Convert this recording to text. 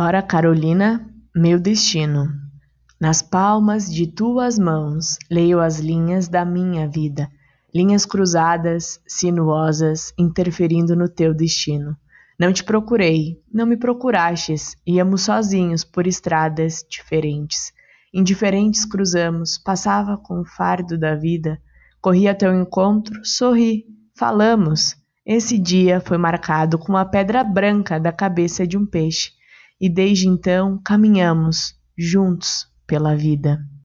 Cora Carolina, meu destino. Nas palmas de tuas mãos leio as linhas da minha vida, linhas cruzadas, sinuosas, interferindo no teu destino. Não te procurei, não me procurastes, íamos sozinhos por estradas diferentes. Indiferentes cruzamos, passava com o fardo da vida, corri a teu encontro, sorri, falamos. Esse dia foi marcado com a pedra branca da cabeça de um peixe e desde então caminhamos juntos pela vida.